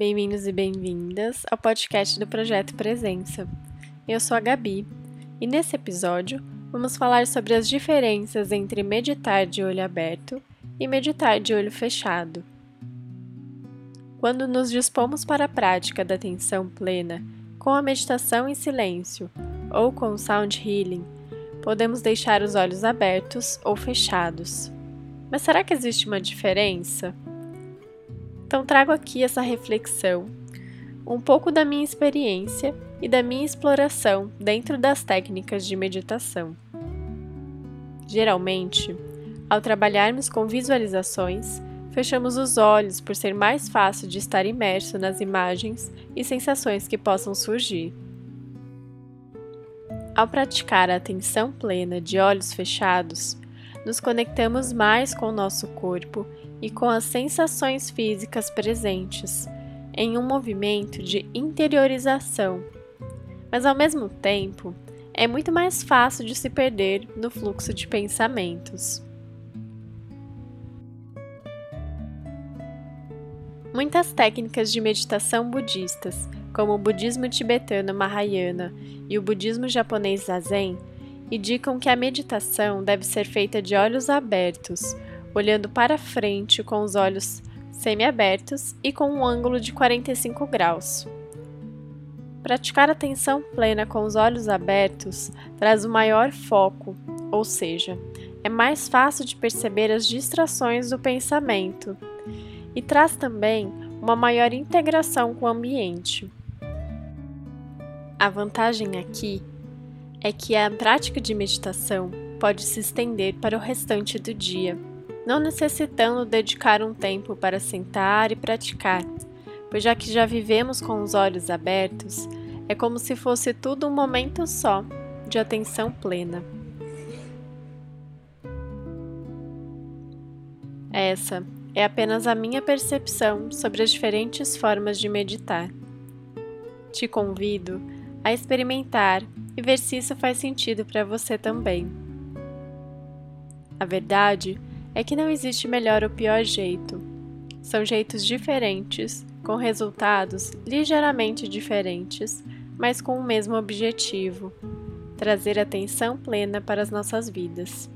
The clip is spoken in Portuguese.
Bem-vindos e bem-vindas ao podcast do Projeto Presença. Eu sou a Gabi e nesse episódio vamos falar sobre as diferenças entre meditar de olho aberto e meditar de olho fechado. Quando nos dispomos para a prática da atenção plena, com a meditação em silêncio ou com o sound healing, podemos deixar os olhos abertos ou fechados. Mas será que existe uma diferença? Então, trago aqui essa reflexão, um pouco da minha experiência e da minha exploração dentro das técnicas de meditação. Geralmente, ao trabalharmos com visualizações, fechamos os olhos por ser mais fácil de estar imerso nas imagens e sensações que possam surgir. Ao praticar a atenção plena de olhos fechados, nos conectamos mais com o nosso corpo e com as sensações físicas presentes, em um movimento de interiorização. Mas ao mesmo tempo, é muito mais fácil de se perder no fluxo de pensamentos. Muitas técnicas de meditação budistas, como o budismo tibetano Mahayana e o budismo japonês Zazen, indicam que a meditação deve ser feita de olhos abertos, olhando para frente com os olhos semiabertos e com um ângulo de 45 graus. Praticar atenção plena com os olhos abertos traz o um maior foco, ou seja, é mais fácil de perceber as distrações do pensamento e traz também uma maior integração com o ambiente. A vantagem aqui é que a prática de meditação pode se estender para o restante do dia, não necessitando dedicar um tempo para sentar e praticar, pois já que já vivemos com os olhos abertos, é como se fosse tudo um momento só de atenção plena. Essa é apenas a minha percepção sobre as diferentes formas de meditar. Te convido a experimentar e ver se isso faz sentido para você também. A verdade é que não existe melhor ou pior jeito. São jeitos diferentes, com resultados ligeiramente diferentes, mas com o mesmo objetivo: trazer atenção plena para as nossas vidas.